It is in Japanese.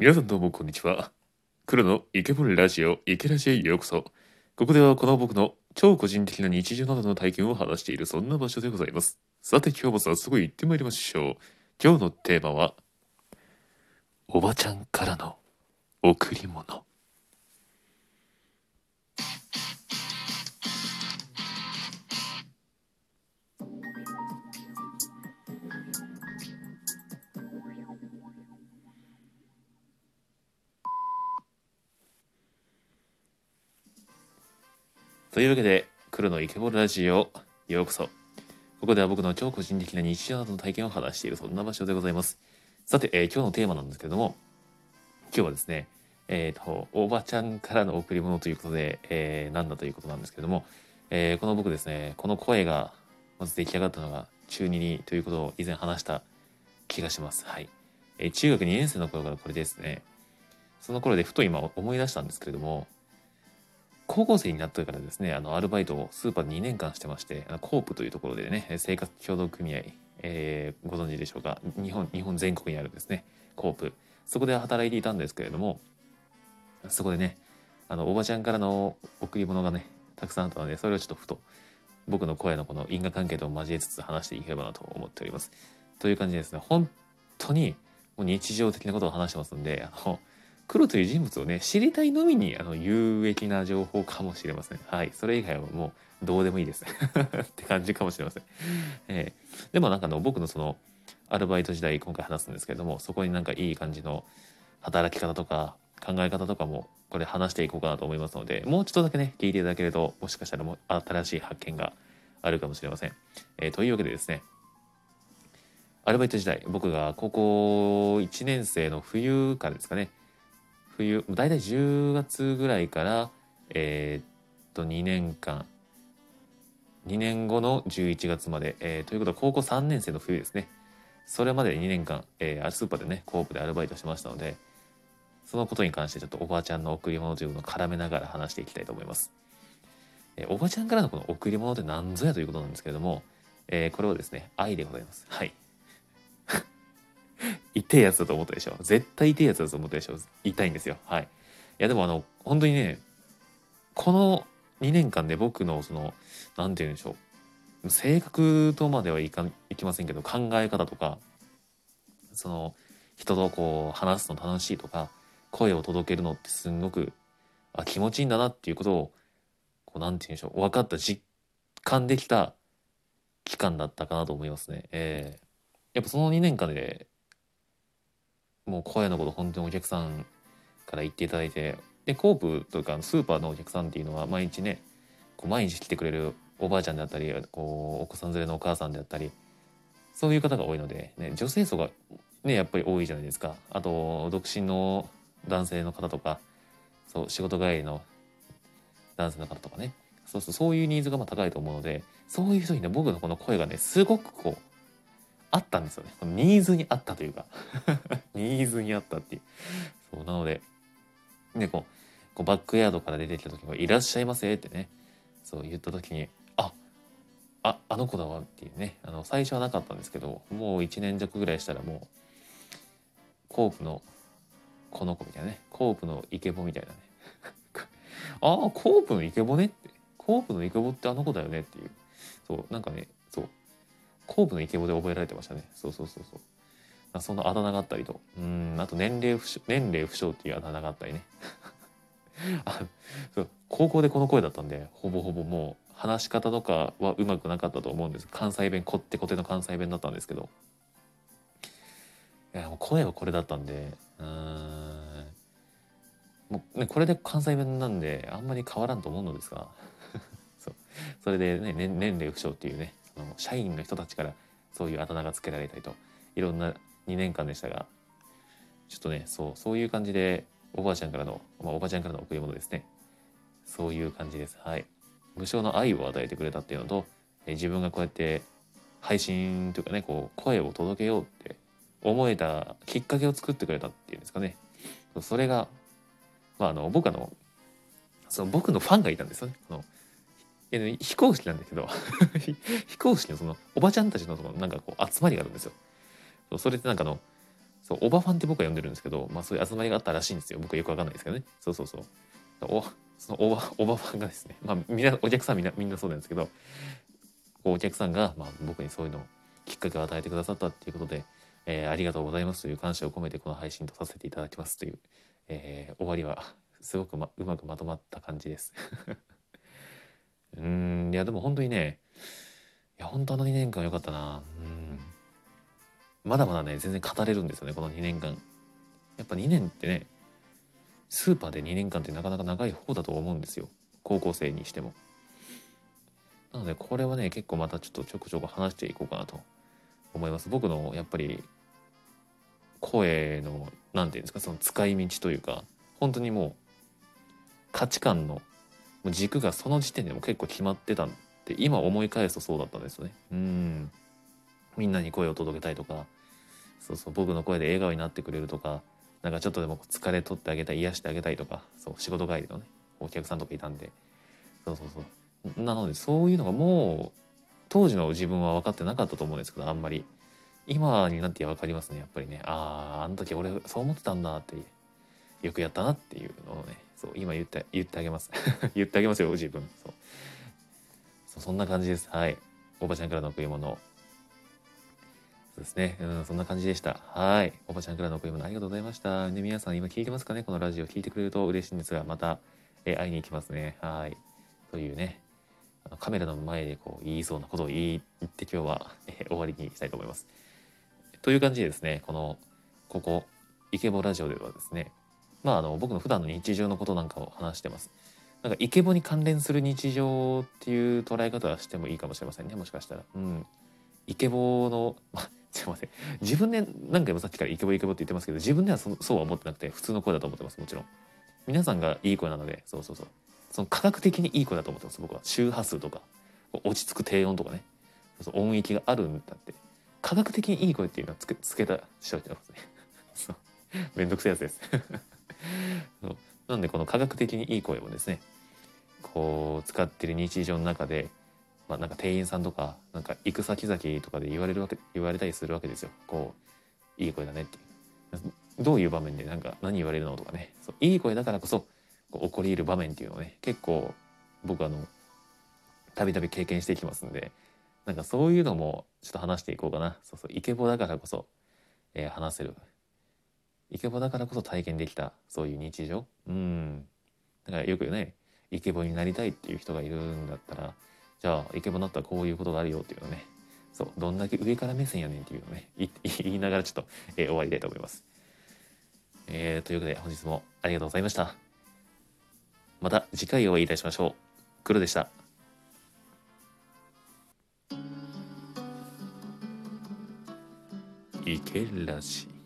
皆さんどうもこんにちは。黒のイケボルラジオイケラジへようこそ。ここではこの僕の超個人的な日常などの体験を話しているそんな場所でございます。さて今日も早速行ってまいりましょう。今日のテーマはおばちゃんからの贈り物。というわけで黒のイケボルラジオようこそ。ここでは僕の超個人的な日常などの体験を話しているそんな場所でございます。さて、えー、今日のテーマなんですけども今日はですねえっ、ー、とおばちゃんからの贈り物ということで、えー、なんだということなんですけども、えー、この僕ですねこの声がまず出来上がったのが中2にということを以前話した気がします。はい、えー、中学2年生の頃からこれですね。その頃でふと今思い出したんですけれども高校生になってからですね、あの、アルバイトをスーパーで2年間してまして、あのコープというところでね、生活協同組合、えー、ご存知でしょうか？日本、日本全国にあるですね、コープ。そこで働いていたんですけれども、そこでね、あの、おばちゃんからの贈り物がね、たくさんあったので、それをちょっとふと、僕の声のこの因果関係と交えつつ話していければなと思っております。という感じですね、本当にもう日常的なことを話してますんで、あの、黒という人物をね知りたいのみにあの有益な情報かもしれません。はい。それ以外はもうどうでもいいです。って感じかもしれません、えー、でもなんかの僕のそのアルバイト時代今回話すんですけれどもそこになんかいい感じの働き方とか考え方とかもこれ話していこうかなと思いますのでもうちょっとだけね聞いていただけるともしかしたらも新しい発見があるかもしれません、えー、というわけでですねアルバイト時代僕が高校1年生の冬からですかね冬大体10月ぐらいからえー、っと2年間。2年後の11月まで、えー、ということは高校3年生の冬ですね。それまで2年間、えー、スーパーでねコープでアルバイトしましたのでそのことに関してちょっとおばあちゃんの贈り物というのを絡めながら話していきたいと思います、えー、おばあちゃんからのこの贈り物って何ぞやということなんですけれども、えー、これはですね愛でございます。はい。痛いやつだと思ったでしょ。絶対痛いやつだと思ったでしょ。痛いんですよ。はい。いやでもあの本当にねこの2年間で僕のその何て言うんでしょう。性格とまではいかいきませんけど考え方とかその人とこう話すの楽しいとか声を届けるのってすんごくあ気持ちいいんだなっていうことをこうなんて言うんでしょう。分かった実感できた期間だったかなと思いますね。えー、やっぱその2年間でもう声のこと本当にお客さんから言っていただいてでコープというかスーパーのお客さんっていうのは毎日ねこう毎日来てくれるおばあちゃんであったりこうお子さん連れのお母さんであったりそういう方が多いので、ね、女性層がねやっぱり多いじゃないですか。あと独身の男性の方とかそう仕事帰りの男性の方とかね。そうそうそういうニーズがまあ高いと思うのでそういう人にね僕のこの声がねすごくこうあったんですよね。ニーズにあったというか ニーズにあったっていう。そう、なので、で、こう、こうバックヤードから出てきた時も、いらっしゃいませってね、そう言った時に、あ、あ、あの子だわっていうね、あの、最初はなかったんですけど、もう1年弱ぐらいしたらもう、コープのこの子みたいなね、コープのイケボみたいなね。ああ、コープのイケボねって、コープのイケボってあの子だよねっていう。そう、なんかね、そう、後部のイケボで覚えられてましたね。そうそうそうそう。そのあだ名があったりと。うんあと年齢不詳年齢不詳っていうあだ名があったりね。あそう高校でこの声だったんでほぼほぼもう話し方とかはうまくなかったと思うんです。関西弁こってこての関西弁だったんですけど。いやもう声はこれだったんでうん。もうねこれで関西弁なんであんまり変わらんと思うのですが。そう。それでね年齢不詳っていうね。社員の人たちからそういうあだ名が付けられたりといろんな2年間でしたがちょっとねそうそういう感じでおばあちゃんからの、まあ、おばあちゃんからの贈り物ですね。そういう感じです。はい。無償の愛を与えてくれたっていうのとえ自分がこうやって配信というかねこう声を届けようって思えたきっかけを作ってくれたっていうんですかね。それがまああの僕のその僕のファンがいたんですよね。このいや、非公式なんだけど非公式のそのおばちゃんたちのそのなんかこう集まりがあるんですよ。それってなんかのそうオバファンって僕は呼んでるんですけど、まあ、そういう集まりがあったらしいんですよ。僕はよくわかんないですけどね。そうそうそう。おそのオバオバファンがですねまあみんなお客さんみんなみんなそうなんですけどこうお客さんが、まあ、僕にそういうのきっかけを与えてくださったっていうことで、えー、ありがとうございますという感謝を込めてこの配信とさせていただきますという、えー、終わりはすごく、ま、うまくまとまった感じです。うんいやでも本当にねいや本当あの2年間良かったな。うん。まだまだね全然語れるんですよねこの2年間。やっぱ2年ってねスーパーで2年間ってなかなか長い方だと思うんですよ。高校生にしても。なのでこれはね結構またちょっとちょくちょく話していこうかなと思います。僕のやっぱり声の何て言うんですかその使い道というか本当にもう価値観のもう軸がその時点でも結構決まってたって今思い返すとそうだったんですよね。うん。みんなに声を届けたいとかそうそう僕の声で笑顔になってくれるとかなんかちょっとでも疲れ取ってあげたい癒してあげたいとかそう仕事帰りのねお客さんとかいたんでそうそうそう。なのでそういうのがもう当時の自分は分かってなかったと思うんですけどあんまり。今になって分かりますねやっぱりね。あああの時俺そう思ってたんだってよくやったなっていうのをねそう今言って言ってあげます 言ってあげますよ自分そうそうそんな感じですはいおばちゃんからの贈り物そうですね。うん、そんな感じでした。はい。おばちゃんからの贈り物ありがとうございました。ね、皆さん今聞いてますかね？このラジオ聞いてくれると嬉しいんですが、また、え会いに行きますね。はい。というね、カメラの前でこう言いそうなことを言って今日は、え終わりにしたいと思います。という感じでですね、この、ここ、イケボラジオではですね、まああの僕の普段の日常のことなんかを話してます。なんかイケボに関連する日常っていう捉え方はしてもいいかもしれませんね、もしかしたら。うん。イケボの、まあ、すいません。自分で何回もさっきからイケボイケボって言ってますけど、自分ではそそうは思ってなくて、普通の声だと思ってます、もちろん。皆さんがいい声なので、そうそうそう。その科学的にいい声だと思ってます、僕は。周波数とか、落ち着く低音とかね。そう音域があるんだって。科学的にいい声っていうのはつけつけた人てますね。そう。めんどくさいやつです。なんでこの科学的にいい声をですね、こう使ってる日常の中で、まあ、なんか店員さんとかなんか行く先々とかで言われるわけ言われたりするわけですよ。こういい声だねって。どういう場面でなんか何言われるのとかね。そういい声だからこそこう起こり得る場面っていうのをね結構僕あのたびたび経験していきますんでなんかそういうのもちょっと話していこうかな。そうそうイケボだからこそ、えー、話せるイケボだからこそ体験できたそういう日常？うんだからよくねイケボになりたいっていう人がいるんだったらじゃあイケボになったらこういうことがあるよっていうのねそうどんだけ上から目線やねんっていうのね 言いながらちょっと、えー、終わりたいと思います。えー、ということで本日もありがとうございました。また次回お会いいたしましょう。黒でした。いけらしい。